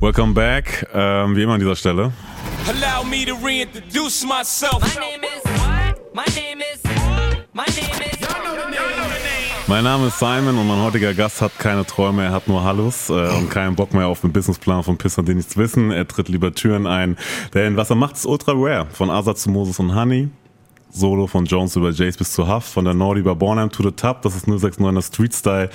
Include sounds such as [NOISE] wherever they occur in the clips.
Welcome back. Ähm, wie immer an dieser Stelle. Allow me to reintroduce myself. My name is what? My name is my name is Mein Name ist Simon und mein heutiger Gast hat keine Träume, er hat nur Hallus äh, und keinen Bock mehr auf den Businessplan von Pissern, die nichts wissen. Er tritt lieber Türen ein. Denn was er macht, ist ultra rare. Von Asa zu Moses und Honey. Solo von Jones über Jace bis zu Huff, von der Nordi über Bornheim to the Top, das ist 069er Street Style.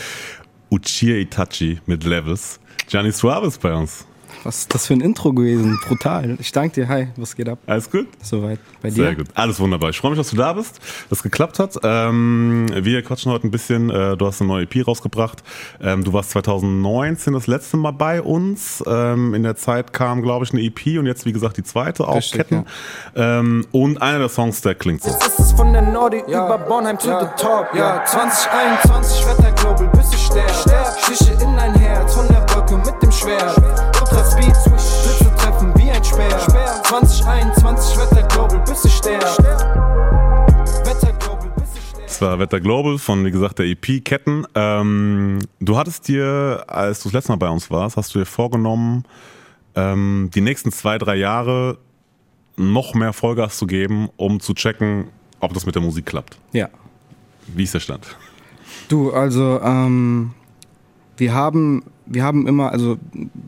Uchir Itachi mit Levels. Gianni Suave ist bei uns. Was ist das für ein Intro gewesen? Brutal. Ich danke dir. Hi, was geht ab? Alles gut? Soweit. Bei dir? Sehr gut. Alles wunderbar. Ich freue mich, dass du da bist, dass es geklappt hat. Ähm, wir quatschen heute ein bisschen. Äh, du hast eine neue EP rausgebracht. Ähm, du warst 2019 das letzte Mal bei uns. Ähm, in der Zeit kam, glaube ich, eine EP und jetzt, wie gesagt, die zweite auch Richtig, Ketten. Ähm, und einer der Songs, der klingt so. Jetzt ist es von der Nordi über Bornheim to the top. Ja, 2021 Wetter Global, bis ich sterb. Stiche in dein Herz von der Wolke mit dem Schwert. Speed Swish, Blitze treffen wie ein Speer. 2021 Wetter Global, bis ich sterb. Wetter Global, bis ich sterb. Das war Wetter Global von, wie gesagt, der EP Ketten. Ähm, du hattest dir, als du das letzte Mal bei uns warst, hast du dir vorgenommen, ähm, die nächsten zwei, drei Jahre noch mehr Vollgas zu geben, um zu checken, ob das mit der Musik klappt. Ja. Wie ist der Stand? Du, also, ähm, wir haben, wir haben immer, also,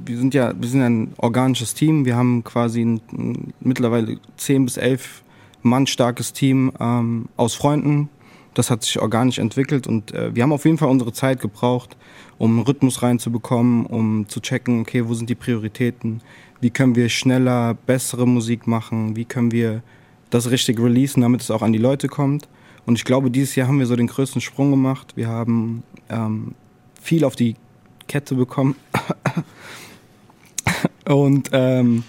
wir sind ja, wir sind ein organisches Team. Wir haben quasi ein, ein mittlerweile zehn bis elf Mann starkes Team ähm, aus Freunden. Das hat sich organisch entwickelt und äh, wir haben auf jeden Fall unsere Zeit gebraucht, um Rhythmus reinzubekommen, um zu checken, okay, wo sind die Prioritäten? Wie können wir schneller bessere Musik machen? Wie können wir das richtig releasen, damit es auch an die Leute kommt? Und ich glaube, dieses Jahr haben wir so den größten Sprung gemacht. Wir haben ähm, viel auf die Kette bekommen. Und ähm,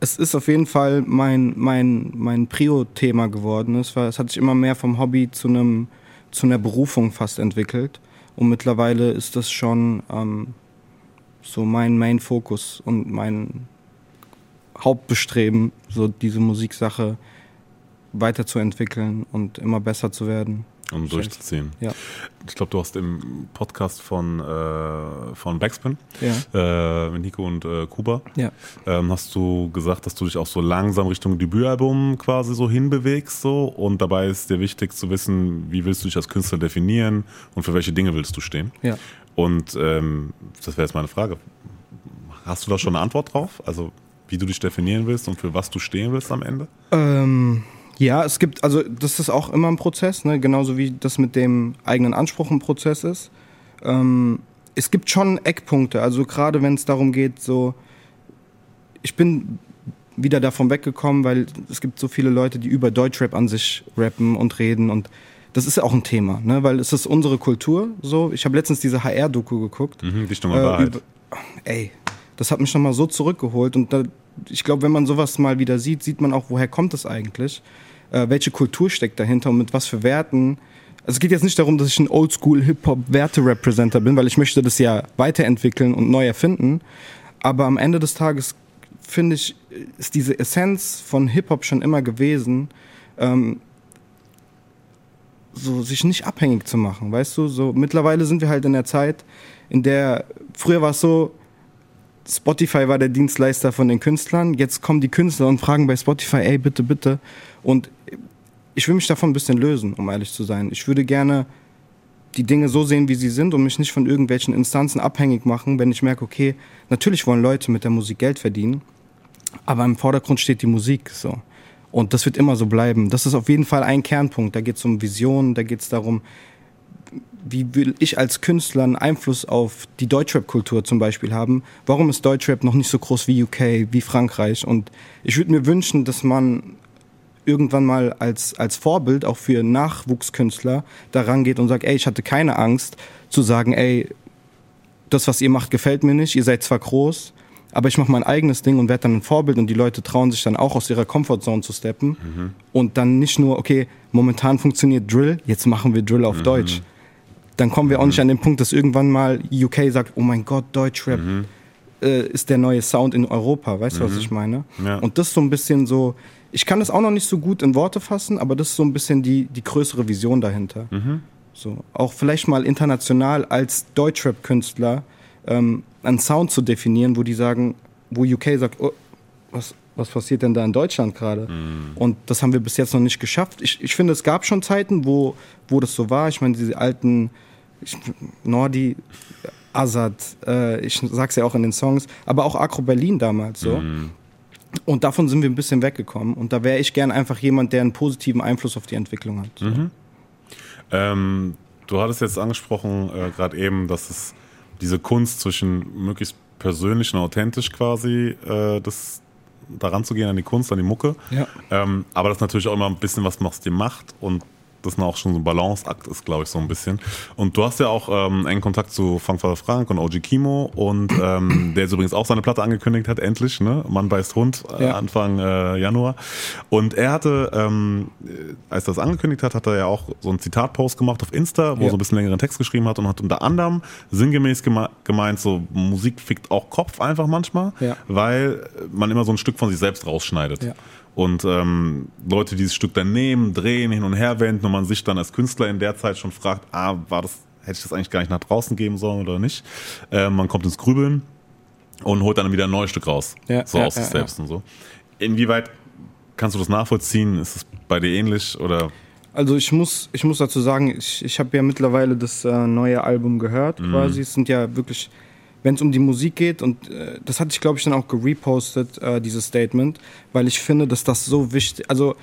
es ist auf jeden Fall mein, mein, mein Prio-Thema geworden. Es, war, es hat sich immer mehr vom Hobby zu, einem, zu einer Berufung fast entwickelt. Und mittlerweile ist das schon ähm, so mein Main-Fokus und mein Hauptbestreben, so diese Musiksache weiterzuentwickeln und immer besser zu werden. Um durchzuziehen. Ja. Ich glaube, du hast im Podcast von, äh, von Backspin, Ja. äh, mit Nico und äh, Kuba, Ja. ähm, hast du gesagt, dass du dich auch so langsam Richtung Debütalbum quasi so hinbewegst so und dabei ist dir wichtig zu wissen, wie willst du dich als Künstler definieren und für welche Dinge willst du stehen. Und ähm, das wäre jetzt meine Frage. Hast du da schon eine Antwort drauf? Also wie du dich definieren willst und für was du stehen willst am Ende? Ähm, ja, es gibt, also das ist auch immer ein Prozess, ne? genauso wie das mit dem eigenen Anspruch ein Prozess ist. Ähm, es gibt schon Eckpunkte, also gerade wenn es darum geht, so, ich bin wieder davon weggekommen, weil es gibt so viele Leute, die über Deutschrap an sich rappen und reden und das ist ja auch ein Thema, ne? weil es ist unsere Kultur so. Ich habe letztens diese HR-Doku geguckt. Mhm, Dichtung und Äh, Wahrheit. über- ey, das hat mich nochmal so zurückgeholt. Und da, ich glaube, wenn man sowas mal wieder sieht, sieht man auch, woher kommt das eigentlich? Äh, welche Kultur steckt dahinter und mit was für Werten? Also es geht jetzt nicht darum, dass ich ein Oldschool-Hip-Hop-Werte-Representer bin, weil ich möchte das ja weiterentwickeln und neu erfinden. Aber am Ende des Tages finde ich, ist diese Essenz von Hip-Hop schon immer gewesen, ähm, so sich nicht abhängig zu machen, weißt du? So mittlerweile sind wir halt in der Zeit, in der früher war es so, Spotify war der Dienstleister von den Künstlern, jetzt kommen die Künstler und fragen bei Spotify, ey, bitte, bitte. Und ich will mich davon ein bisschen lösen, um ehrlich zu sein. Ich würde gerne die Dinge so sehen, wie sie sind und mich nicht von irgendwelchen Instanzen abhängig machen, wenn ich merke, okay, natürlich wollen Leute mit der Musik Geld verdienen, aber im Vordergrund steht die Musik so. Und das wird immer so bleiben. Das ist auf jeden Fall ein Kernpunkt. Da geht es um Visionen, da geht es darum, wie will ich als Künstler einen Einfluss auf die Deutschrap-Kultur zum Beispiel haben? Warum ist Deutschrap noch nicht so groß wie UK, wie Frankreich? Und ich würde mir wünschen, dass man irgendwann mal als, als Vorbild auch für Nachwuchskünstler da rangeht und sagt, ey, ich hatte keine Angst zu sagen, ey, das, was ihr macht, gefällt mir nicht, ihr seid zwar groß, aber ich mache mein eigenes Ding und werde dann ein Vorbild und die Leute trauen sich dann auch aus ihrer Comfortzone zu steppen und dann nicht nur, okay, momentan funktioniert Drill, jetzt machen wir Drill auf Deutsch. Dann kommen wir auch nicht an den Punkt, dass irgendwann mal UK sagt, oh mein Gott, Deutschrap äh, ist der neue Sound in Europa, weißt du, was ich meine? Ja. Und das ist so ein bisschen so, ich kann das auch noch nicht so gut in Worte fassen, aber das ist so ein bisschen die, die größere Vision dahinter. So, auch vielleicht mal international als Deutschrap-Künstler ähm, einen Sound zu definieren, wo die sagen, wo UK sagt, oh, was, was passiert denn da in Deutschland gerade? Und das haben wir bis jetzt noch nicht geschafft. Ich, ich finde, es gab schon Zeiten, wo, wo das so war. Ich meine, diese alten ich, Nordi, Azad, äh, ich sag's ja auch in den Songs, aber auch Akro Berlin damals so. Und davon sind wir ein bisschen weggekommen. Und da wäre ich gern einfach jemand, der einen positiven Einfluss auf die Entwicklung hat. So. Ähm, du hattest jetzt angesprochen, äh, gerade eben, dass es diese Kunst zwischen möglichst persönlich und authentisch quasi, äh, das daran zu gehen an die Kunst, an die Mucke. Ja. Ähm, aber das natürlich auch immer ein bisschen was aus dir macht und das auch schon so ein Balanceakt ist, glaube ich, so ein bisschen. Und du hast ja auch ähm, engen Kontakt zu Frankfurter Frank und OG Kimo und ähm, [CLEARS THROAT] der jetzt übrigens auch seine Platte angekündigt hat, endlich, ne? Mann beißt Hund, äh, Ja. Anfang äh, Januar. Und er hatte, ähm, äh, als er das angekündigt hat, hat er ja auch so einen Zitatpost gemacht auf Insta, wo er Ja. so ein bisschen längeren Text geschrieben hat und hat unter anderem sinngemäß geme gemeint, so Musik fickt auch Kopf einfach manchmal, Ja. weil man immer so ein Stück von sich selbst rausschneidet. Und ähm, Leute, die dieses Stück dann nehmen, drehen, hin und her wenden und man sich dann als Künstler in der Zeit schon fragt, ah, war das, hätte ich das eigentlich gar nicht nach draußen geben sollen oder nicht? Äh, man kommt ins Grübeln und holt dann wieder ein neues Stück raus. Ja, so ja, aus sich ja, selbst und so. Inwieweit kannst du das nachvollziehen? Ist es bei dir ähnlich oder? Also ich muss, ich muss dazu sagen, ich, ich habe ja mittlerweile das äh, neue Album gehört quasi. Es sind ja wirklich, wenn es um die Musik geht und äh, das hatte ich glaube ich dann auch gerepostet, äh, dieses Statement, weil ich finde, dass das so wichtig, also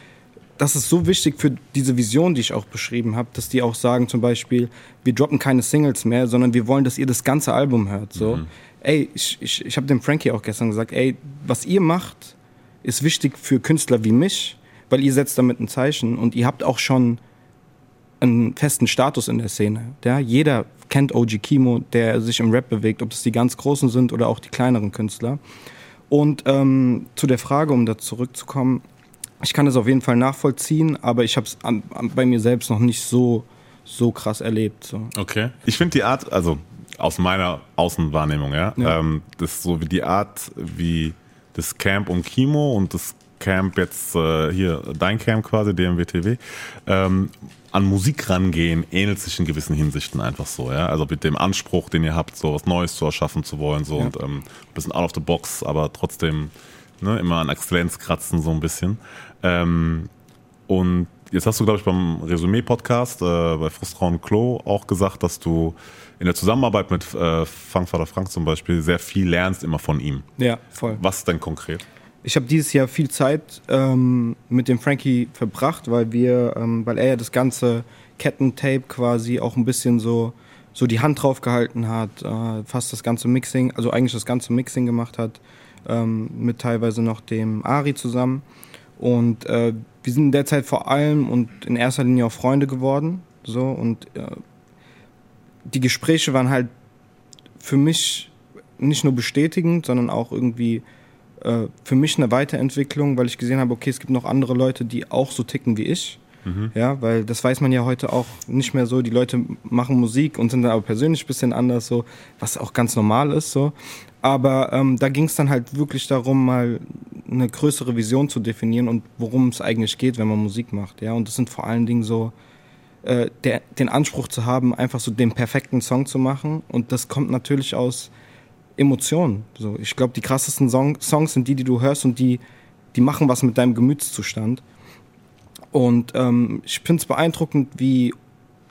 das ist so wichtig für diese Vision, die ich auch beschrieben habe, dass die auch sagen zum Beispiel, wir droppen keine Singles mehr, sondern wir wollen, dass ihr das ganze Album hört. So, ey, ich, ich, ich habe dem Frankie auch gestern gesagt, ey, was ihr macht, ist wichtig für Künstler wie mich, weil ihr setzt damit ein Zeichen und ihr habt auch schon einen festen Status in der Szene. Ja? Jeder kennt OG Kimo, der sich im Rap bewegt, ob das die ganz großen sind oder auch die kleineren Künstler. Und ähm, zu der Frage, um da zurückzukommen, ich kann es auf jeden Fall nachvollziehen, aber ich habe es bei mir selbst noch nicht so, so krass erlebt. So. Okay. Ich finde die Art, also aus meiner Außenwahrnehmung, ja, Ja. Ähm, das ist so wie die Art, wie das Camp um Kimo und das Camp jetzt äh, hier, dein Camp quasi, DMWTW, ähm, an Musik rangehen, ähnelt sich in gewissen Hinsichten einfach so, ja. Also mit dem Anspruch, den ihr habt, so was Neues zu erschaffen zu wollen, so und ähm, ein bisschen out of the box, aber trotzdem ne, immer an Exzellenz kratzen, so ein bisschen. Ähm, und jetzt hast du, glaube ich, beim Resümee-Podcast äh, bei Frustrauen Klo auch gesagt, dass du in der Zusammenarbeit mit äh, Frankvater Frank zum Beispiel sehr viel lernst immer von ihm. Ja, voll. Was denn konkret? Ich habe dieses Jahr viel Zeit ähm, mit dem Frankie verbracht, weil wir, ähm, weil er ja das ganze Kettentape quasi auch ein bisschen so, so die Hand drauf gehalten hat, äh, fast das ganze Mixing, also eigentlich das ganze Mixing gemacht hat, ähm, mit teilweise noch dem Ari zusammen. Und äh, wir sind in der Zeit vor allem und in erster Linie auch Freunde geworden. So und äh, die Gespräche waren halt für mich nicht nur bestätigend, sondern auch irgendwie äh, für mich eine Weiterentwicklung, weil ich gesehen habe, okay, es gibt noch andere Leute, die auch so ticken wie ich. Ja, weil das weiß man ja heute auch nicht mehr so. Die Leute machen Musik und sind dann aber persönlich ein bisschen anders, so, was auch ganz normal ist. So. Aber ähm, da ging es dann halt wirklich darum, mal eine größere Vision zu definieren und worum es eigentlich geht, wenn man Musik macht. Ja, und das sind vor allen Dingen so äh, der, den Anspruch zu haben, einfach so den perfekten Song zu machen. Und das kommt natürlich aus Emotionen. So, ich glaube, die krassesten Song, Songs sind die, die du hörst und die, die machen was mit deinem Gemütszustand. Und ähm, ich finde es beeindruckend, wie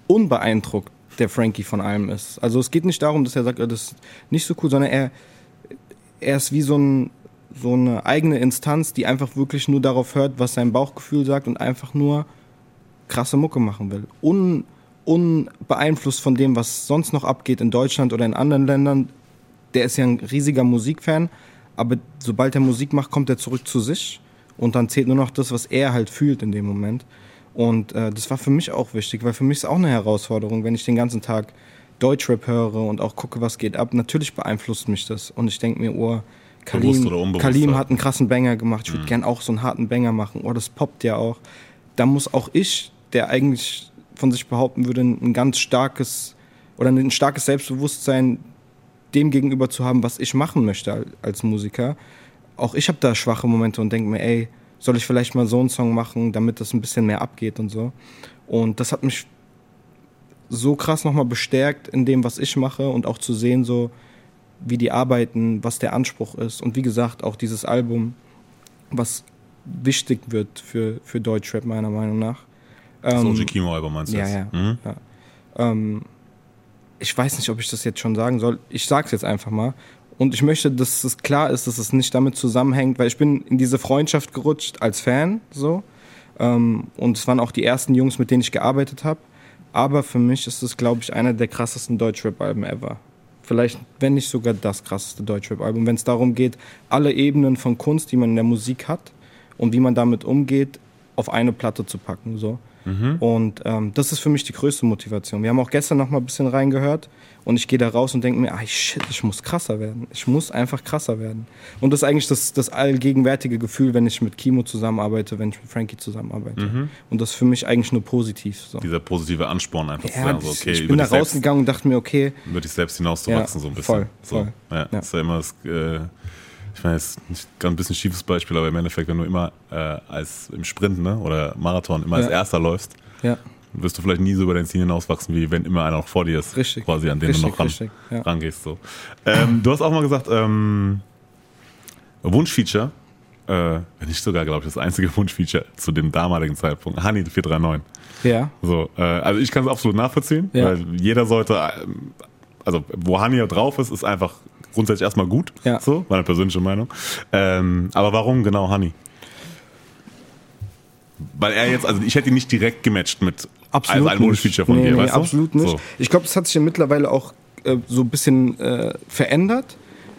unbeeindruckt der Frankie von allem ist. Also es geht nicht darum, dass er sagt, äh, das ist nicht so cool, sondern er, er ist wie so, ein, so eine eigene Instanz, die einfach wirklich nur darauf hört, was sein Bauchgefühl sagt und einfach nur krasse Mucke machen will. Un, unbeeinflusst von dem, was sonst noch abgeht in Deutschland oder in anderen Ländern. Der ist ja ein riesiger Musikfan, aber sobald er Musik macht, kommt er zurück zu sich und dann zählt nur noch das, was er halt fühlt in dem Moment. Und äh, das war für mich auch wichtig, weil für mich ist auch eine Herausforderung, wenn ich den ganzen Tag Deutschrap höre und auch gucke, was geht ab. Natürlich beeinflusst mich das und ich denke mir, oh, Kalim, Kalim hat einen krassen Banger gemacht. Ich würde gern auch so einen harten Banger machen. Oh, das poppt ja auch. Da muss auch ich, der eigentlich von sich behaupten würde, ein ganz starkes oder ein starkes Selbstbewusstsein dem gegenüber zu haben, was ich machen möchte al- als Musiker. Auch ich habe da schwache Momente und denke mir, ey, soll ich vielleicht mal so einen Song machen, damit das ein bisschen mehr abgeht und so. Und das hat mich so krass nochmal bestärkt in dem, was ich mache und auch zu sehen, so, wie die arbeiten, was der Anspruch ist. Und wie gesagt, auch dieses Album, was wichtig wird für, für Deutschrap, meiner Meinung nach. Das Ähm, Kimo-Album meinst du ja, jetzt? ja. Mhm. ja. Ähm, ich weiß nicht, ob ich das jetzt schon sagen soll. Ich sag's jetzt einfach mal. Und ich möchte, dass es klar ist, dass es nicht damit zusammenhängt, weil ich bin in diese Freundschaft gerutscht als Fan, so. Ähm, und es waren auch die ersten Jungs, mit denen ich gearbeitet habe. Aber für mich ist es, glaube ich, einer der krassesten Deutschrap-Alben ever. Vielleicht, wenn nicht sogar das krasseste Deutschrap-Album, wenn es darum geht, alle Ebenen von Kunst, die man in der Musik hat und wie man damit umgeht, auf eine Platte zu packen. So. Und ähm, das ist für mich die größte Motivation. Wir haben auch gestern noch mal ein bisschen reingehört und ich gehe da raus und denke mir, ah shit, ich muss krasser werden. Ich muss einfach krasser werden. Und das ist eigentlich das, das allgegenwärtige Gefühl, wenn ich mit Kimo zusammenarbeite, wenn ich mit Frankie zusammenarbeite. Und das ist für mich eigentlich nur positiv. So. Dieser positive Ansporn einfach zu Ja, sagen, so, okay, ich bin da rausgegangen und dachte mir, okay, über dich selbst hinauszuwachsen, Ja, so ein bisschen. voll, so. voll. Ja, Ja. Das ist ja immer das, äh, ich meine, jetzt ein bisschen schiefes Beispiel, aber im Endeffekt, wenn du immer äh, als im Sprint ne, oder Marathon immer als Ja. Erster läufst, ja, wirst du vielleicht nie so über dein Ziel hinauswachsen, wie wenn immer einer noch vor dir ist. Richtig. Quasi, an den Richtig, du noch ran, richtig, ja. rangehst. So. Ähm, du hast auch mal gesagt, ähm, Wunschfeature, äh, wenn nicht sogar, glaube ich, das einzige [LAUGHS] Wunschfeature zu dem damaligen Zeitpunkt, Honey 439. ja, So, äh, also ich kann es absolut nachvollziehen, weil jeder sollte, ähm, also wo Hania drauf ist, ist einfach grundsätzlich erstmal gut, Ja. so, meine persönliche Meinung. Ähm, aber warum genau Honey? Weil er jetzt, also ich hätte ihn nicht direkt gematcht mit absolut also ein Wunschfeature von nee, dir, nee, weißt du? absolut nicht. So. Ich glaube, das hat sich ja mittlerweile auch äh, so ein bisschen äh, verändert.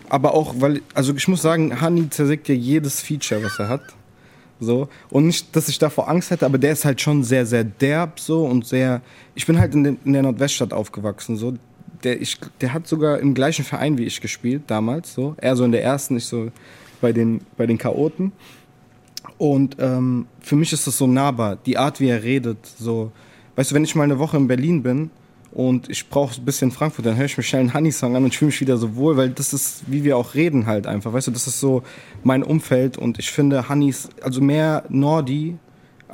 Aber auch, weil, also ich muss sagen, Hani zersägt ja jedes Feature, was er hat. So. Und nicht, dass ich davor Angst hätte, aber der ist halt schon sehr, sehr derb so und sehr. Ich bin halt in, den, in der Nordweststadt aufgewachsen. So. Der, ich, der hat sogar im gleichen Verein wie ich gespielt damals. So. Er so in der ersten, ich so bei den, bei den Chaoten. Und ähm, für mich ist das so nahbar, die Art, wie er redet. So, weißt du, wenn ich mal eine Woche in Berlin bin und ich brauche ein bisschen Frankfurt, dann höre ich mir schnell einen Honey-Song an und fühle mich wieder so wohl, weil das ist, wie wir auch reden halt einfach. Weißt du, das ist so mein Umfeld und ich finde Honeys, also mehr Nordi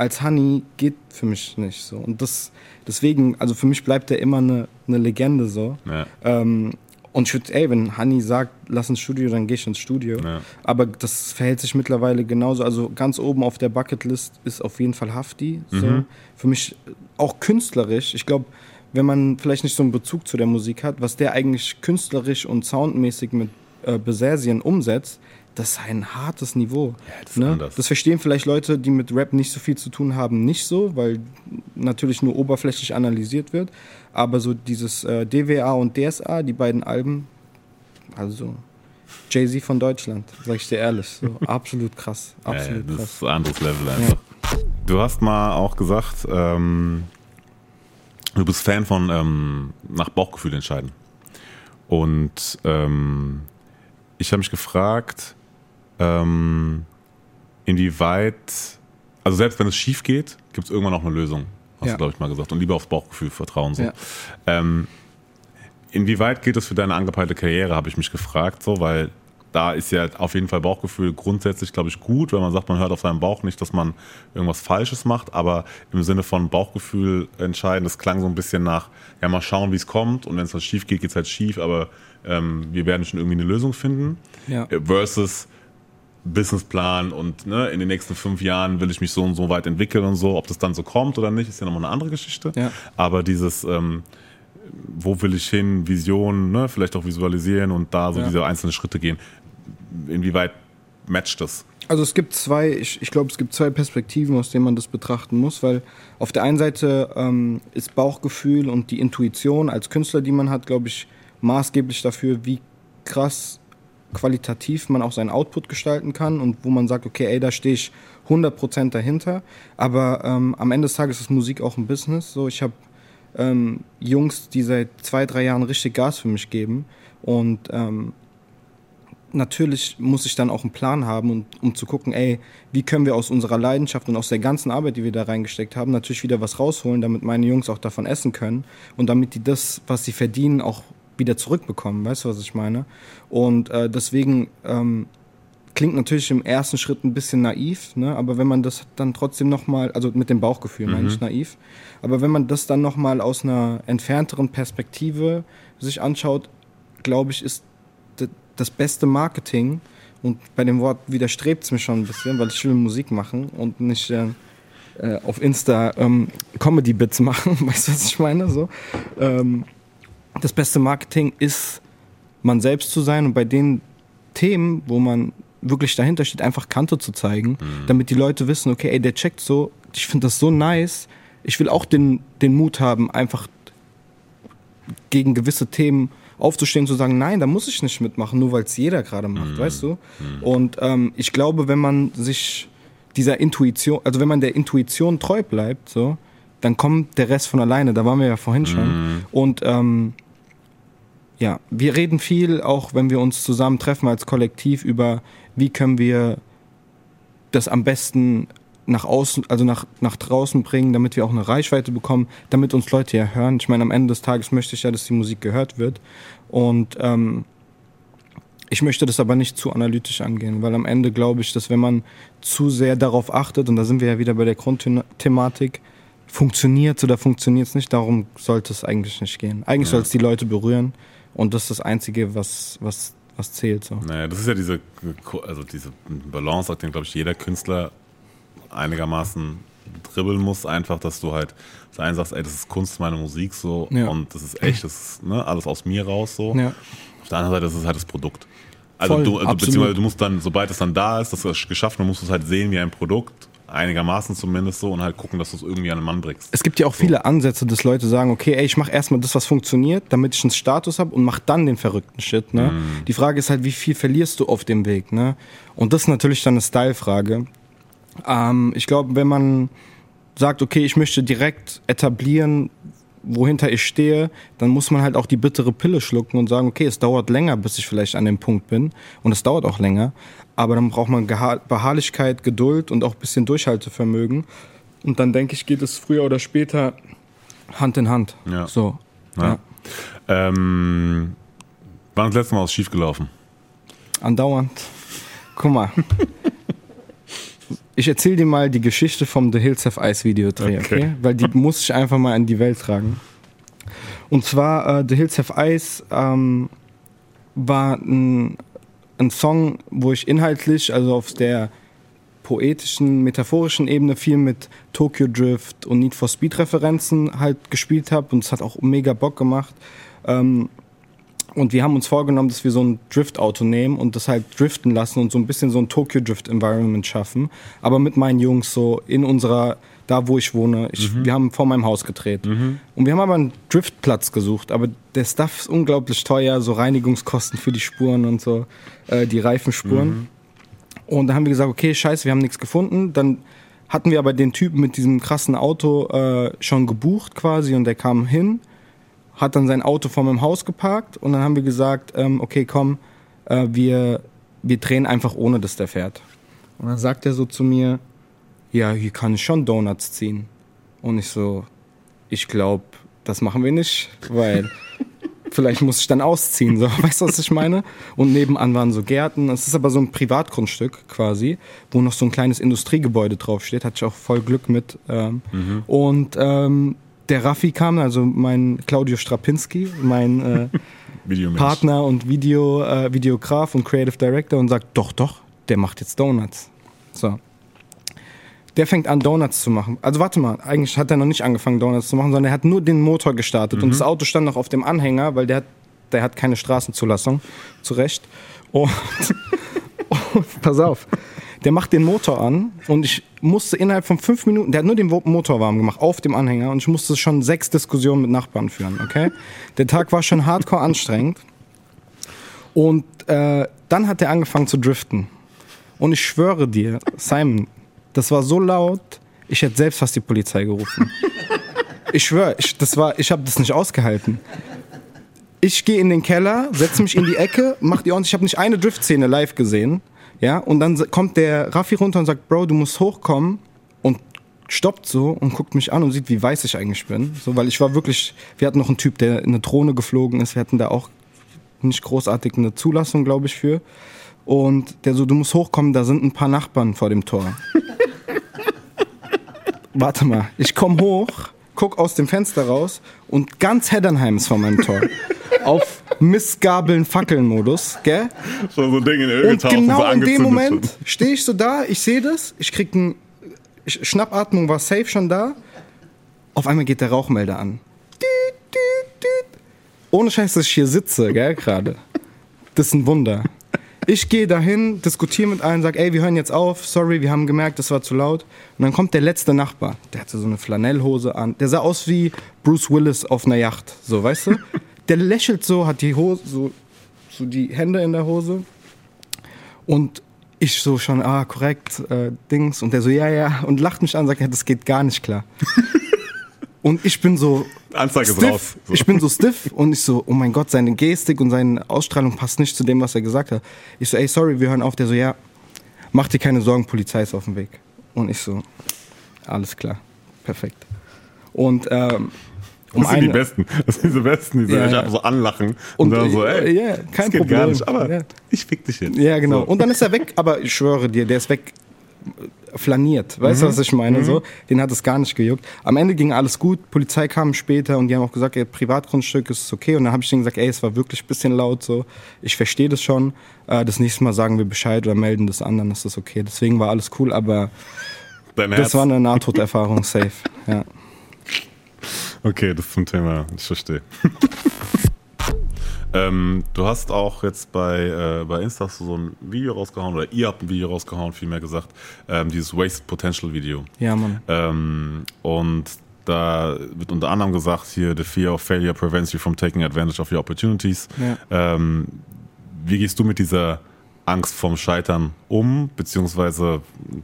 als Honey geht für mich nicht so. Und das, deswegen, also für mich bleibt er immer eine, eine Legende so. Ja. Ähm, und ich würde, ey, wenn Honey sagt, lass ins Studio, dann gehe ich ins Studio. Ja. Aber das verhält sich mittlerweile genauso. Also ganz oben auf der Bucketlist ist auf jeden Fall Hafti. So. Mhm. Für mich auch künstlerisch. Ich glaube, wenn man vielleicht nicht so einen Bezug zu der Musik hat, was der eigentlich künstlerisch und soundmäßig mit äh, Besersien umsetzt, das ist ein hartes Niveau. das ist ne? das verstehen vielleicht Leute, die mit Rap nicht so viel zu tun haben, nicht so, weil natürlich nur oberflächlich analysiert wird. Aber so dieses äh, DWA und DSA, die beiden Alben, also Jay-Z von Deutschland, sag ich dir ehrlich, so [LAUGHS] absolut krass, Ja, ja, absolut das krass. ist ein anderes Level einfach. Du hast mal auch gesagt, ähm, du bist Fan von ähm, nach Bauchgefühl entscheiden. Und ähm, ich habe mich gefragt, ähm, inwieweit, also selbst wenn es schief geht, gibt es irgendwann noch eine Lösung. Hast Ja. du, glaube ich, mal gesagt. Und lieber aufs Bauchgefühl vertrauen. So. Ja. Ähm, inwieweit geht es für deine angepeilte Karriere, habe ich mich gefragt, so, weil da ist ja auf jeden Fall Bauchgefühl grundsätzlich, glaube ich, gut, wenn man sagt, man hört auf seinen Bauch nicht, dass man irgendwas Falsches macht, aber im Sinne von Bauchgefühl entscheiden, das klang so ein bisschen nach, ja, mal schauen, wie es kommt und wenn es was schief geht, geht es halt schief, aber ähm, wir werden schon irgendwie eine Lösung finden. Ja. Versus Businessplan und ne, in den nächsten fünf Jahren will ich mich so und so weit entwickeln und so. Ob das dann so kommt oder nicht, ist ja nochmal eine andere Geschichte. Ja. Aber dieses, ähm, wo will ich hin, Vision, ne, vielleicht auch visualisieren und da so Ja. diese einzelnen Schritte gehen. Inwieweit matcht das? Also es gibt zwei, ich, ich glaube, es gibt zwei Perspektiven, aus denen man das betrachten muss, weil auf der einen Seite ähm, ist Bauchgefühl und die Intuition als Künstler, die man hat, glaube ich, maßgeblich dafür, wie krass qualitativ man auch seinen Output gestalten kann und wo man sagt, okay, ey, da stehe ich 100% dahinter. Aber ähm, am Ende des Tages ist Musik auch ein Business. So, ich habe ähm, Jungs, die seit zwei, drei Jahren richtig Gas für mich geben und ähm, natürlich muss ich dann auch einen Plan haben, und, um zu gucken, ey, wie können wir aus unserer Leidenschaft und aus der ganzen Arbeit, die wir da reingesteckt haben, natürlich wieder was rausholen, damit meine Jungs auch davon essen können und damit die das, was sie verdienen, auch wieder zurückbekommen. Weißt du, was ich meine? Und äh, deswegen ähm, klingt natürlich im ersten Schritt ein bisschen naiv, ne? aber wenn man das dann trotzdem nochmal, also mit dem Bauchgefühl meine ich naiv, aber wenn man das dann nochmal aus einer entfernteren Perspektive sich anschaut, glaube ich, ist das beste Marketing, und bei dem Wort widerstrebt es mir schon ein bisschen, weil ich will Musik machen und nicht äh, äh, auf Insta ähm, Comedy-Bits machen, [LAUGHS] weißt du, was ich meine? So. Ähm, das beste Marketing ist, man selbst zu sein und bei den Themen, wo man wirklich dahinter steht, einfach Kante zu zeigen, damit die Leute wissen, okay, ey, der checkt so, ich finde das so nice, ich will auch den, den Mut haben, einfach gegen gewisse Themen aufzustehen und zu sagen, nein, da muss ich nicht mitmachen, nur weil es jeder gerade macht, weißt du? Und ähm, ich glaube, wenn man sich dieser Intuition, also wenn man der Intuition treu bleibt, so, dann kommt der Rest von alleine. Da waren wir ja vorhin schon. Und ähm, ja, wir reden viel, auch wenn wir uns zusammen treffen als Kollektiv, über wie können wir das am besten nach außen, also nach, nach draußen bringen, damit wir auch eine Reichweite bekommen, damit uns Leute ja hören. Ich meine, am Ende des Tages möchte ich ja, dass die Musik gehört wird. Und ähm, ich möchte das aber nicht zu analytisch angehen, weil am Ende glaube ich, dass wenn man zu sehr darauf achtet, und da sind wir ja wieder bei der Grundthematik, funktioniert oder funktioniert es nicht, darum sollte es eigentlich nicht gehen. Eigentlich soll es die Leute berühren und das ist das Einzige, was, was, was zählt. So. Naja, das ist ja diese, also diese Balance, den, glaube ich, jeder Künstler einigermaßen dribbeln muss, einfach, dass du halt auf der einen sagst, ey, das ist Kunst, meine Musik so Ja. und das ist echt, das ist ne, alles aus mir raus so. Ja. Auf der anderen Seite, das ist halt das Produkt. Also Voll, du, also beziehungsweise du musst dann, sobald es dann da ist, das ist geschafft, dann musst du es halt sehen wie ein Produkt, einigermaßen zumindest so und halt gucken, dass du es irgendwie an den Mann bringst. Es gibt ja auch viele Ansätze, dass Leute sagen, okay, ey, ich mache erstmal das, was funktioniert, damit ich einen Status habe und mach dann den verrückten Shit. Ne? Die Frage ist halt, wie viel verlierst du auf dem Weg? Ne? Und das ist natürlich dann eine Style-Frage. Ähm, ich glaube, wenn man sagt, okay, ich möchte direkt etablieren, wohinter ich stehe, dann muss man halt auch die bittere Pille schlucken und sagen, okay, es dauert länger, bis ich vielleicht an dem Punkt bin. Und es dauert auch länger. Aber dann braucht man Geha Beharrlichkeit, Geduld und auch ein bisschen Durchhaltevermögen. Und dann denke ich, geht es früher oder später Hand in Hand. Ja. So. Ja. Ähm, wann ist das letzte Mal was schiefgelaufen? Andauernd. Guck mal. [LAUGHS] Ich erzähle dir mal die Geschichte vom The Hills Have Ice Videodreh, okay. Okay. Weil die muss ich einfach mal in die Welt tragen. Und zwar äh, The Hills Have Ice ähm, war ein, ein Song, wo ich inhaltlich, also auf der poetischen, metaphorischen Ebene viel mit Tokyo Drift und Need for Speed Referenzen halt gespielt habe und es hat auch mega Bock gemacht. Ähm, und wir haben uns vorgenommen, dass wir so ein Drift-Auto nehmen und das halt driften lassen und so ein bisschen so ein Tokyo-Drift-Environment schaffen. Aber mit meinen Jungs so in unserer, da wo ich wohne. Ich, Wir haben vor meinem Haus gedreht. Und wir haben aber einen Driftplatz gesucht. Aber der Stuff ist unglaublich teuer, so Reinigungskosten für die Spuren und so, äh, die Reifenspuren. Und da haben wir gesagt, okay, scheiße, wir haben nichts gefunden. Dann hatten wir aber den Typen mit diesem krassen Auto äh, schon gebucht quasi und der kam hin hat dann sein Auto vor meinem Haus geparkt und dann haben wir gesagt, ähm, okay, komm, äh, wir, wir drehen einfach ohne, dass der fährt. Und dann sagt er so zu mir, ja, hier kann ich schon Donuts ziehen. Und ich so, ich glaube, das machen wir nicht, weil [LAUGHS] vielleicht muss ich dann ausziehen, so, [LAUGHS] weißt du, was ich meine? Und nebenan waren so Gärten, es ist aber so ein Privatgrundstück quasi, wo noch so ein kleines Industriegebäude draufsteht, hatte ich auch voll Glück mit. Ähm, Und ähm, der Raffi kam, also mein Claudio Strapinski, mein äh. [LAUGHS] Partner und Video, äh, Videograf und Creative Director und sagt, doch, doch, der macht jetzt Donuts. So. Der fängt an, Donuts zu machen. Also warte mal, eigentlich hat er noch nicht angefangen, Donuts zu machen, sondern er hat nur den Motor gestartet. Und das Auto stand noch auf dem Anhänger, weil der hat, der hat keine Straßenzulassung, zu Recht. Und, [LAUGHS] und pass auf, der macht den Motor an und ich musste innerhalb von fünf Minuten, der hat nur den Motor warm gemacht auf dem Anhänger und ich musste schon sechs Diskussionen mit Nachbarn führen, okay? Der Tag war schon hardcore anstrengend und äh, dann hat er angefangen zu driften. Und ich schwöre dir, Simon, das war so laut, ich hätte selbst fast die Polizei gerufen. Ich schwöre, ich, das war, ich habe das nicht ausgehalten. Ich gehe in den Keller, setze mich in die Ecke, mach die ordentlich. Ich habe nicht eine Drift-Szene live gesehen. Ja, und dann kommt der Raffi runter und sagt, Bro, du musst hochkommen und stoppt so und guckt mich an und sieht, wie weiß ich eigentlich bin. So, weil ich war wirklich, wir hatten noch einen Typ, der in eine Drohne geflogen ist. Wir hatten da auch nicht großartig eine Zulassung, glaube ich, für. Und der so, du musst hochkommen, da sind ein paar Nachbarn vor dem Tor. [LAUGHS] Warte mal, ich komme hoch, guck aus dem Fenster raus und ganz Heddernheim ist vor meinem Tor. [LAUGHS] Auf Missgabeln, Fackeln-Modus, gell? So ein Ding in Öl Und getaucht und so genau in dem Moment stehe ich so da, ich sehe das, ich krieg ein Sch- Schnappatmung war safe schon da. Auf einmal geht der Rauchmelder an. Ohne Scheiß, dass ich hier sitze, gell, gerade. Das ist ein Wunder. Ich gehe dahin, diskutiere mit allen, sag, ey, wir hören jetzt auf, sorry, wir haben gemerkt, das war zu laut. Und dann kommt der letzte Nachbar, der hatte so eine Flanellhose an, der sah aus wie Bruce Willis auf einer Yacht, so, weißt du? Der lächelt so, hat die Hose, so, so die Hände in der Hose und ich so schon, ah, korrekt, äh, Dings. Und der so, ja, ja, und lacht mich an, sagt, ja, das geht gar nicht klar. [LAUGHS] und ich bin so, Anzeige stiff. raus. So. Ich bin so stiff und ich so, oh mein Gott, seine Gestik und seine Ausstrahlung passt nicht zu dem, was er gesagt hat. Ich so, ey, sorry, wir hören auf. Der so, ja, mach dir keine Sorgen, Polizei ist auf dem Weg. Und ich so, alles klar, perfekt. Und ähm, um Das sind die Besten. Das sind diese Besten, die so Ja, dich ja. einfach so anlachen. Und, Und, dann so, äh, ey, ja, kein das geht gar Problem. nicht. Aber Ja. ich fick dich jetzt. Ja, genau. So. Und dann ist er weg, aber ich schwöre dir, der ist weg äh, flaniert. Weißt du, Mhm. was ich meine? So, den hat es gar nicht gejuckt. Am Ende ging alles gut. Polizei kam später und die haben auch gesagt, ey, Privatgrundstück ist okay. Und dann habe ich denen gesagt, ey, es war wirklich ein bisschen laut. So, ich verstehe das schon. Äh, das nächste Mal sagen wir Bescheid oder melden das an, dann ist das okay. Deswegen war alles cool, aber das war eine Nahtoderfahrung, safe. [LAUGHS] Ja. Okay, das zum Thema. Ich verstehe. [LAUGHS] ähm, du hast auch jetzt bei, äh, bei Insta so ein Video rausgehauen, oder ihr habt ein Video rausgehauen, vielmehr gesagt, ähm, dieses Wasted Potential Video. ja, Mann. Ähm, und da wird unter anderem gesagt, hier, the fear of failure prevents you from taking advantage of your opportunities. Ja. Ähm, wie gehst du mit dieser Angst vom Scheitern um? Beziehungsweise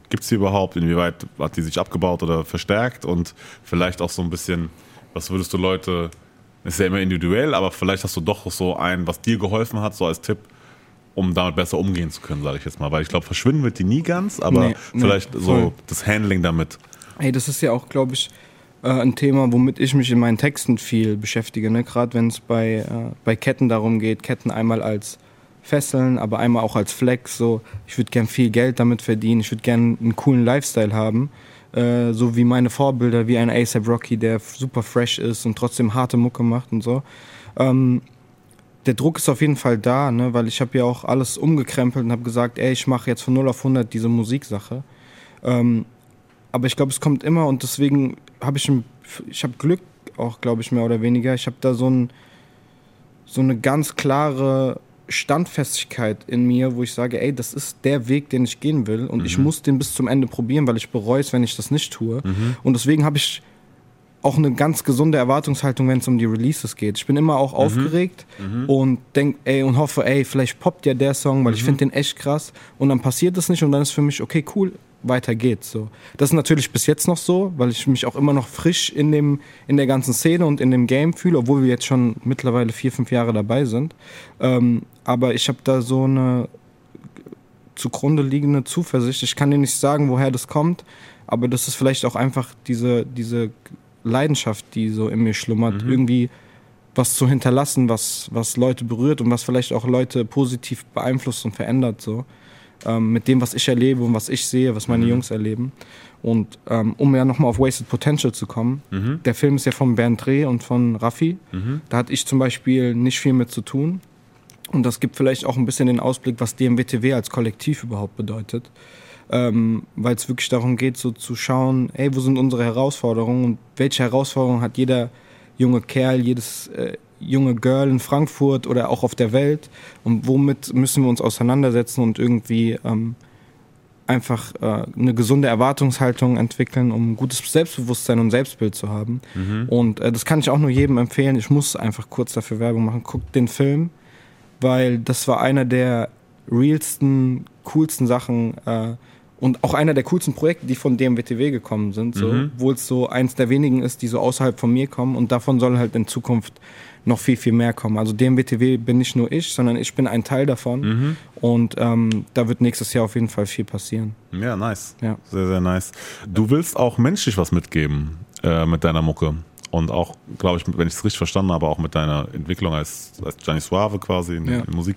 gibt es die überhaupt? Inwieweit hat die sich abgebaut oder verstärkt? Und vielleicht auch so ein bisschen, was würdest du Leute, ist ja immer individuell, aber vielleicht hast du doch so einen, was dir geholfen hat, so als Tipp, um damit besser umgehen zu können, sage ich jetzt mal. Weil ich glaube, verschwinden wird die nie ganz, aber Nee, nee, vielleicht voll. so das Handling damit. Ey, das ist ja auch, glaube ich, äh, ein Thema, womit ich mich in meinen Texten viel beschäftige. Ne? Gerade wenn es bei, äh, bei Ketten darum geht, Ketten einmal als Fesseln, aber einmal auch als Flex. So, ich würde gern viel Geld damit verdienen. Ich würde gern einen coolen Lifestyle haben. Äh, so wie meine Vorbilder, wie ein ASAP Rocky, der super fresh ist und trotzdem harte Mucke macht und so. Ähm, der Druck ist auf jeden Fall da, ne? weil ich habe ja auch alles umgekrempelt und habe gesagt, ey, ich mache jetzt von 0 auf 100 diese Musiksache. Ähm, aber ich glaube, es kommt immer und deswegen habe ich, ein- ich habe Glück auch, glaube ich, mehr oder weniger. Ich habe da so, ein, so eine ganz klare Standfestigkeit in mir, wo ich sage, ey, das ist der Weg, den ich gehen will und ich muss den bis zum Ende probieren, weil ich bereue es, wenn ich das nicht tue. Und deswegen habe ich auch eine ganz gesunde Erwartungshaltung, wenn es um die Releases geht. Ich bin immer auch aufgeregt und denk, ey, und hoffe, ey, vielleicht poppt ja der Song, weil ich finde den echt krass. Und dann passiert es nicht und dann ist für mich, okay, cool, weiter geht's. So. Das ist natürlich bis jetzt noch so, weil ich mich auch immer noch frisch in, dem, in der ganzen Szene und in dem Game fühle, obwohl wir jetzt schon mittlerweile vier, fünf Jahre dabei sind. Ähm, aber ich habe da so eine zugrunde liegende Zuversicht. Ich kann dir nicht sagen, woher das kommt, aber das ist vielleicht auch einfach diese, diese Leidenschaft, die so in mir schlummert, irgendwie was zu hinterlassen, was, was Leute berührt und was vielleicht auch Leute positiv beeinflusst und verändert, so. Ähm, mit dem, was ich erlebe und was ich sehe, was meine Jungs erleben. Und ähm, um ja nochmal auf Wasted Potential zu kommen, der Film ist ja von Bernd Dreh und von Raffi. Da hatte ich zum Beispiel nicht viel mit zu tun. Und das gibt vielleicht auch ein bisschen den Ausblick, was DMWTW als Kollektiv überhaupt bedeutet. Ähm, Weil es wirklich darum geht, so zu schauen, ey, wo sind unsere Herausforderungen und welche Herausforderungen hat jeder junge Kerl, jedes äh, junge Girl in Frankfurt oder auch auf der Welt und womit müssen wir uns auseinandersetzen und irgendwie ähm, einfach äh, eine gesunde Erwartungshaltung entwickeln, um ein gutes Selbstbewusstsein und Selbstbild zu haben. Und äh, das kann ich auch nur jedem empfehlen. Ich muss einfach kurz dafür Werbung machen. Guckt den Film, weil das war einer der realsten, coolsten Sachen äh, und auch einer der coolsten Projekte, die von DMWTW gekommen sind, so, wo es so eins der wenigen ist, die so außerhalb von mir kommen und davon soll halt in Zukunft noch viel, viel mehr kommen. Also DMWTW bin nicht nur ich, sondern ich bin ein Teil davon und ähm, da wird nächstes Jahr auf jeden Fall viel passieren. Ja, nice. Ja. Sehr, sehr nice. Du willst auch menschlich was mitgeben äh, mit deiner Mucke. Und auch, glaube ich, wenn ich es richtig verstanden habe, auch mit deiner Entwicklung als, als Gianni Suave quasi in, Ja. in Musik.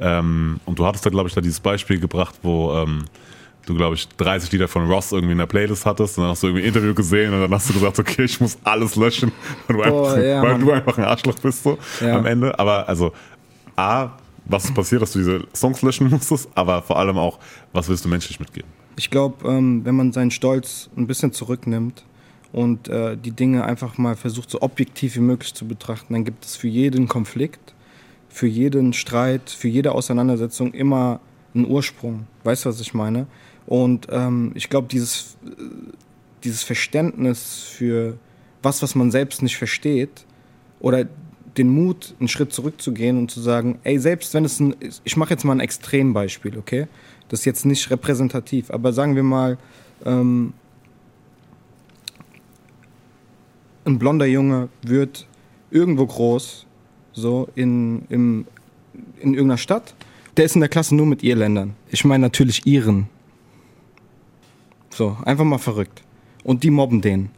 Ähm, und du hattest da, glaube ich, da dieses Beispiel gebracht, wo ähm, du, glaube ich, 30 Lieder von Ross irgendwie in der Playlist hattest und dann hast du irgendwie ein Interview gesehen und dann hast du gesagt, okay, ich muss alles löschen, [LAUGHS] weil, du, Boah, einfach, ja, weil du einfach ein Arschloch bist so Ja. am Ende. Aber also A, was ist passiert, dass du diese Songs löschen musstest, aber vor allem auch, was willst du menschlich mitgeben? Ich glaube, ähm, wenn man seinen Stolz ein bisschen zurücknimmt und äh, die Dinge einfach mal versucht, so objektiv wie möglich zu betrachten, dann gibt es für jeden Konflikt, für jeden Streit, für jede Auseinandersetzung immer einen Ursprung. Weißt du, was ich meine? Und ähm, ich glaube, dieses, äh, dieses Verständnis für was, was man selbst nicht versteht, oder den Mut, einen Schritt zurückzugehen und zu sagen, ey, selbst wenn es ein, ich mache jetzt mal ein Extrembeispiel, okay? Das ist jetzt nicht repräsentativ, aber sagen wir mal, ähm, ein blonder Junge wird irgendwo groß, so in, im, in irgendeiner Stadt. Der ist in der Klasse nur mit Irländern. Ich meine natürlich Iren. So, einfach mal verrückt. Und die mobben den.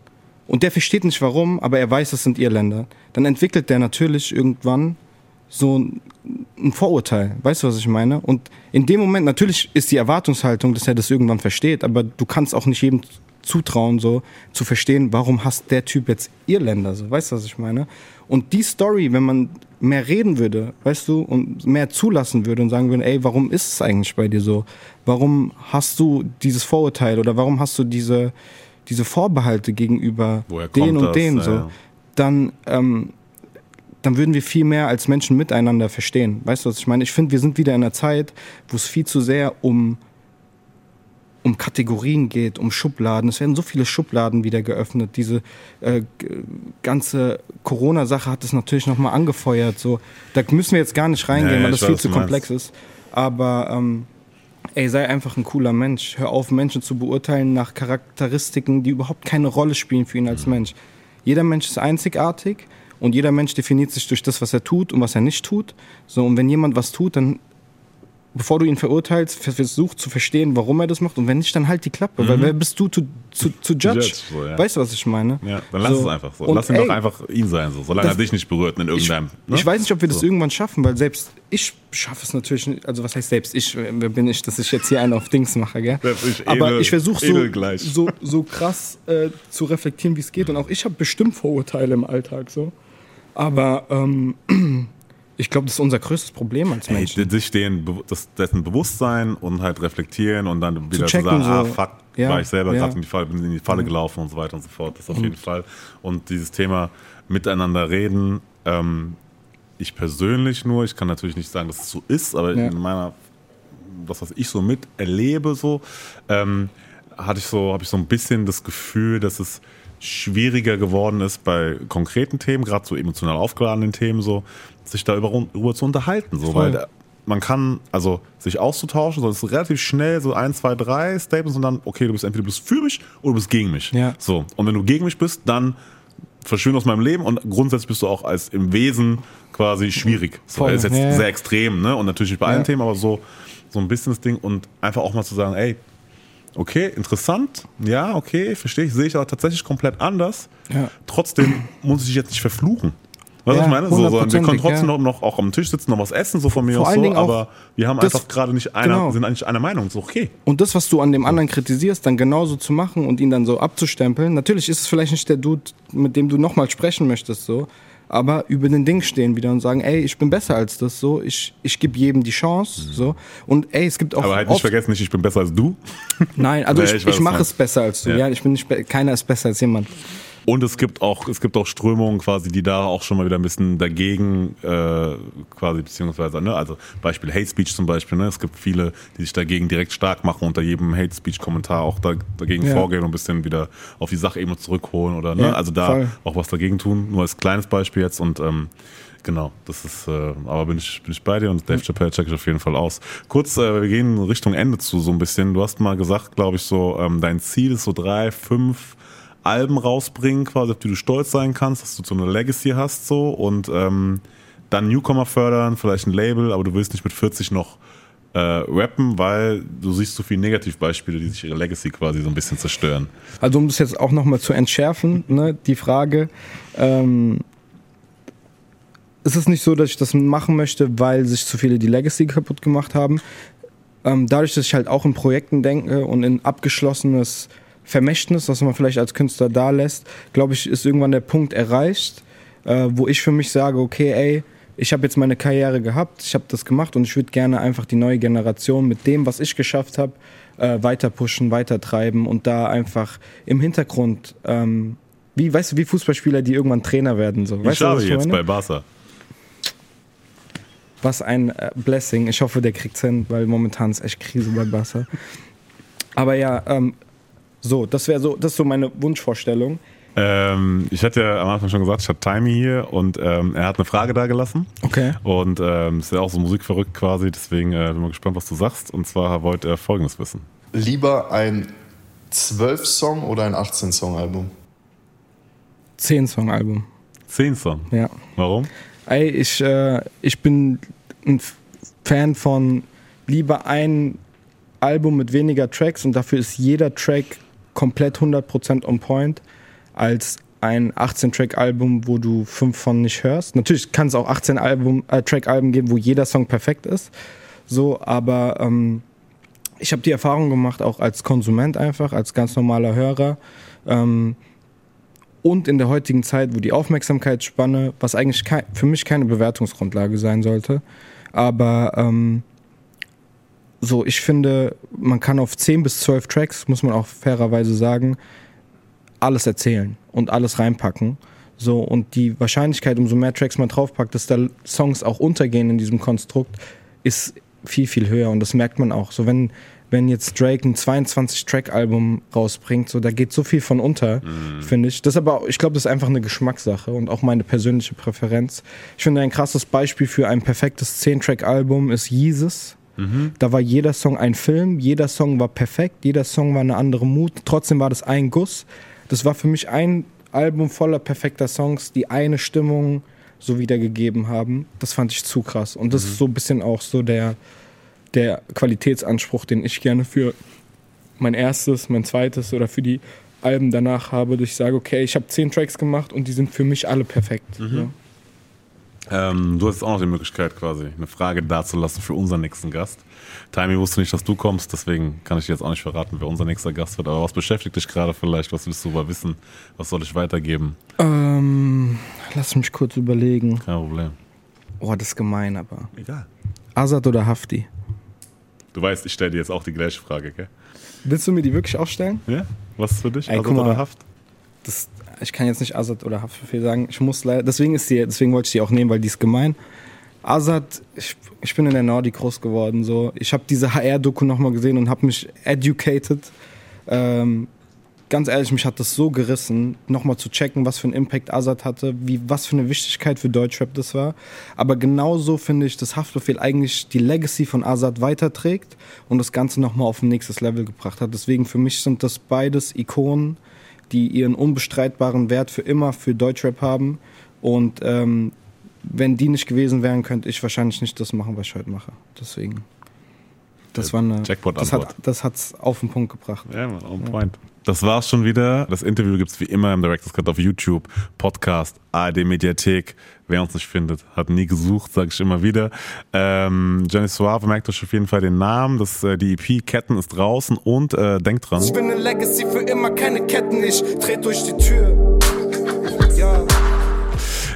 Und der versteht nicht warum, aber er weiß, es sind Irländer. Dann entwickelt der natürlich irgendwann so ein ein Vorurteil. Weißt du, was ich meine? Und in dem Moment, natürlich ist die Erwartungshaltung, dass er das irgendwann versteht, aber du kannst auch nicht jedem zutrauen, so zu verstehen, warum hasst der Typ jetzt Irländer, so, weißt du, was ich meine? Und die Story, wenn man mehr reden würde, weißt du, und mehr zulassen würde und sagen würde, ey, warum ist es eigentlich bei dir so? Warum hast du dieses Vorurteil oder warum hast du diese, diese Vorbehalte gegenüber Woher den und das? den, so? ja. Dann, ähm, dann würden wir viel mehr als Menschen miteinander verstehen. Weißt du, was ich meine? Ich finde, wir sind wieder in einer Zeit, wo es viel zu sehr um, um Kategorien geht, um Schubladen. Es werden so viele Schubladen wieder geöffnet. Diese äh, ganze Corona-Sache hat es natürlich nochmal angefeuert. So, da müssen wir jetzt gar nicht reingehen, Ja, ja, weil das weiß, viel zu komplex ist. Aber ähm, ey, sei einfach ein cooler Mensch. Hör auf, Menschen zu beurteilen nach Charakteristiken, die überhaupt keine Rolle spielen für ihn als Mhm. Mensch. Jeder Mensch ist einzigartig und jeder Mensch definiert sich durch das, was er tut und was er nicht tut. So, und wenn jemand was tut, dann, bevor du ihn verurteilst, versuch zu verstehen, warum er das macht. Und wenn nicht, dann halt die Klappe. Weil wer bist du zu, zu, zu judge? Mhm. Judge, so, ja. Weißt du, was ich meine? Ja, dann lass So. es einfach so. Und lass ihn ey, doch einfach ihn sein, so, solange er dich nicht berührt in ich, irgendeinem. ne? ich weiß nicht, ob wir das So. irgendwann schaffen, weil selbst ich schaffe es natürlich nicht. Also was heißt selbst ich? Wer bin ich, dass ich jetzt hier einen auf Dings mache, gell? Ich, Aber edel- ich versuche so, so, so krass äh, zu reflektieren, wie es geht. Und auch ich habe bestimmt Vorurteile im Alltag so. Aber ähm, ich glaube, das ist unser größtes Problem als Ey, Menschen. sich den, be- das, dessen Bewusstsein und halt reflektieren und dann wieder zu, checken, sagen, ah so. fuck, Ja, war ich selber ja. gerade in die Falle, bin in die Falle gelaufen und so weiter und so fort. Das auf jeden Fall. Und dieses Thema miteinander reden, ähm, ich persönlich nur, ich kann natürlich nicht sagen, dass es so ist, aber Ja. in meiner, das, was ich so miterlebe, so, ähm, hatte ich so, habe ich so ein bisschen das Gefühl, dass es schwieriger geworden ist bei konkreten Themen, gerade so emotional aufgeladenen Themen, so, sich da über, über zu unterhalten, so, Voll. weil man kann, also sich auszutauschen, so, es ist relativ schnell, so ein, zwei, drei Statements und dann, okay, du bist entweder du bist für mich oder du bist gegen mich. Ja. So. Und wenn du gegen mich bist, dann verschwinde aus meinem Leben und grundsätzlich bist du auch als im Wesen quasi schwierig. So, Voll, ist jetzt ja. sehr extrem, ne? Und natürlich nicht bei allen Ja. Themen, aber so, so ein bisschen das Ding und einfach auch mal zu sagen, ey, okay, interessant, ja, okay, verstehe ich, sehe ich aber tatsächlich komplett anders. Ja. Trotzdem muss ich dich jetzt nicht verfluchen. Weißt du, Ja, was ich meine? So, so, wir können trotzdem ja. noch, auch am Tisch sitzen, noch was essen, so von mir aus so, Dingen aber wir haben das- einfach gerade nicht einer, genau. sind eigentlich einer Meinung, ist okay. Und das, was du an dem anderen kritisierst, dann genauso zu machen und ihn dann so abzustempeln. Natürlich ist es vielleicht nicht der Dude, mit dem du nochmal sprechen möchtest, so. Aber über den Ding stehen wieder und sagen, ey, ich bin besser als das, so. Ich, ich gebe jedem die Chance, so. Und ey, es gibt auch Aber halt nicht vergessen, nicht, ich bin besser als du. Nein, also [LAUGHS] Nee, ich, ich ich, mache es besser als du. Ja. Ja, ich bin nicht, keiner ist besser als jemand. Und es gibt auch, es gibt auch Strömungen quasi, die da auch schon mal wieder ein bisschen dagegen äh, quasi, beziehungsweise, ne, also Beispiel Hate Speech zum Beispiel, ne, es gibt viele, die sich dagegen direkt stark machen, unter jedem Hate Speech Kommentar auch da, dagegen Ja. vorgehen und ein bisschen wieder auf die Sachebene zurückholen oder, ne, Ja, also da voll. auch was dagegen tun, nur als kleines Beispiel jetzt und, ähm, Genau, das ist, äh, aber bin ich, bin ich bei dir und Dave Chappelle check ich auf jeden Fall aus. Kurz, äh, wir gehen Richtung Ende zu so ein bisschen. Du hast mal gesagt, glaube ich, so, ähm, dein Ziel ist so drei, fünf Alben rausbringen, quasi, auf die du stolz sein kannst, dass du so eine Legacy hast so und ähm, dann Newcomer fördern, vielleicht ein Label, aber du willst nicht mit 40 noch äh, rappen, weil du siehst so viele Negativbeispiele, die sich ihre Legacy quasi so ein bisschen zerstören. Also um das jetzt auch nochmal zu entschärfen, ne, die Frage, ähm, ist es nicht so, dass ich das machen möchte, weil sich zu viele die Legacy kaputt gemacht haben. Ähm, dadurch, dass ich halt auch in Projekten denke und in abgeschlossenes Vermächtnis, was man vielleicht als Künstler da lässt, glaube ich, ist irgendwann der Punkt erreicht, äh, wo ich für mich sage, okay, ey, ich habe jetzt meine Karriere gehabt, ich habe das gemacht und ich würde gerne einfach die neue Generation mit dem, was ich geschafft habe, äh, weiter pushen, weiter treiben und da einfach im Hintergrund, ähm, wie, weißt du, wie Fußballspieler, die irgendwann Trainer werden. So. Ich Weißt du, habe ich jetzt meine? bei Barca. Was ein äh, Blessing. Ich hoffe, der kriegt's hin, weil momentan ist echt Krise bei Barca. Aber ja, ähm, so, das wäre so, das ist so meine Wunschvorstellung. Ähm, ich hatte ja am Anfang schon gesagt, ich hatte Timey hier und ähm, er hat eine Frage da gelassen. Okay. Und ähm, ist ja auch so musikverrückt quasi, deswegen äh, bin mal gespannt, was du sagst. Und zwar wollte er folgendes wissen. Lieber ein 12-Song oder ein 18-Song-Album? Zehn Song Album. Zehn Song. Ja. Warum? Ey, ich, äh, ich bin ein Fan von lieber ein Album mit weniger Tracks und dafür ist jeder Track komplett 100% on point, als ein 18-Track-Album, wo du fünf von nicht hörst. Natürlich kann es auch 18 Album, äh, Track-Alben geben, wo jeder Song perfekt ist. So, aber ähm, ich habe die Erfahrung gemacht, auch als Konsument einfach, als ganz normaler Hörer. Ähm, und in der heutigen Zeit, wo die Aufmerksamkeitsspanne, was eigentlich für mich keine Bewertungsgrundlage sein sollte, aber ähm, so, ich finde, man kann auf 10 bis 12 Tracks, muss man auch fairerweise sagen, alles erzählen und alles reinpacken. So, und die Wahrscheinlichkeit, umso mehr Tracks man draufpackt, dass da Songs auch untergehen in diesem Konstrukt, ist viel, viel höher. Und das merkt man auch. So, wenn, wenn jetzt Drake ein 22-Track-Album rausbringt, so, da geht so viel von unter, finde ich. Das aber, ich glaube, das ist einfach eine Geschmackssache und auch meine persönliche Präferenz. Ich finde, ein krasses Beispiel für ein perfektes 10-Track-Album ist Jesus. Da war jeder Song ein Film, jeder Song war perfekt, jeder Song war eine andere Mut. Trotzdem war das ein Guss. Das war für mich ein Album voller perfekter Songs, die eine Stimmung so wiedergegeben haben. Das fand ich zu krass. Und das ist so ein bisschen auch so der, der Qualitätsanspruch, den ich gerne für mein erstes, mein zweites oder für die Alben danach habe, dass ich sage, okay, ich habe zehn Tracks gemacht und die sind für mich alle perfekt. Ja. Ähm, du hast auch noch die Möglichkeit, quasi eine Frage dazulassen für unseren nächsten Gast. Timey wusste nicht, dass du kommst, deswegen kann ich dir jetzt auch nicht verraten, wer unser nächster Gast wird. Aber was beschäftigt dich gerade vielleicht? Was willst du über wissen? Was soll ich weitergeben? Ähm, lass mich kurz überlegen. Kein Problem. Oh, das ist gemein, aber. Egal. Azad oder Hafti? Du weißt, ich stelle dir jetzt auch die gleiche Frage, gell? Willst du mir die wirklich auch stellen? Ja? Was ist für dich? Ey, Azad oder Haft? Das, ich kann jetzt nicht Azad oder Haftbefehl sagen. Ich muss leider, deswegen ist die, deswegen wollte ich die auch nehmen, weil die ist gemein. Azad, ich, ich bin in der Nordi groß geworden. So. Ich habe diese HR-Doku nochmal gesehen und habe mich educated. Ähm, ganz ehrlich, mich hat das so gerissen, nochmal zu checken, was für einen Impact Azad hatte, wie, was für eine Wichtigkeit für Deutschrap das war. Aber genauso finde ich, dass Haftbefehl eigentlich die Legacy von Azad weiterträgt und das Ganze nochmal auf ein nächstes Level gebracht hat. Deswegen für mich sind das beides Ikonen, die ihren unbestreitbaren Wert für immer für Deutschrap haben. Und ähm, wenn die nicht gewesen wären, könnte ich wahrscheinlich nicht das machen, was ich heute mache. Deswegen. Das war eine. Jackpot-Antwort. das hat das hat's auf den Punkt gebracht. Ja, man, on point. Das war's schon wieder. Das Interview gibt's wie immer im Director's Cut auf YouTube, Podcast, ARD Mediathek. Wer uns nicht findet, hat nie gesucht, sage ich immer wieder. Ähm, Jenny Suave merkt euch auf jeden Fall den Namen. Das, äh, die EP Ketten ist draußen und äh, denkt dran. Ich bin eine Legacy für immer, keine Ketten, ich dreh durch die Tür. Ja.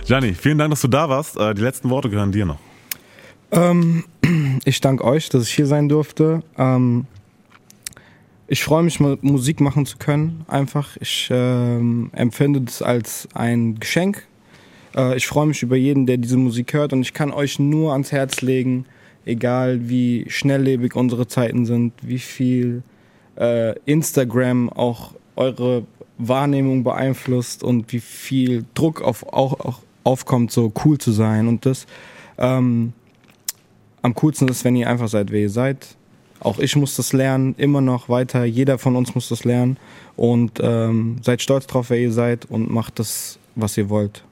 Gianni, vielen Dank, dass du da warst. Äh, die letzten Worte gehören dir noch. Ähm, [CLEARS THROAT] ich danke euch, dass ich hier sein durfte. Ähm, ich freue mich, Musik machen zu können. Einfach. Ich ähm, empfinde das als ein Geschenk. Äh, ich freue mich über jeden, der diese Musik hört. Und ich kann euch nur ans Herz legen, egal wie schnelllebig unsere Zeiten sind, wie viel äh, Instagram auch eure Wahrnehmung beeinflusst und wie viel Druck auf, auch, auch aufkommt, so cool zu sein. Und das. Ähm, am coolsten ist, wenn ihr einfach seid, wer ihr seid. Auch ich muss das lernen, immer noch weiter. Jeder von uns muss das lernen. Und ähm, seid stolz drauf, wer ihr seid und macht das, was ihr wollt.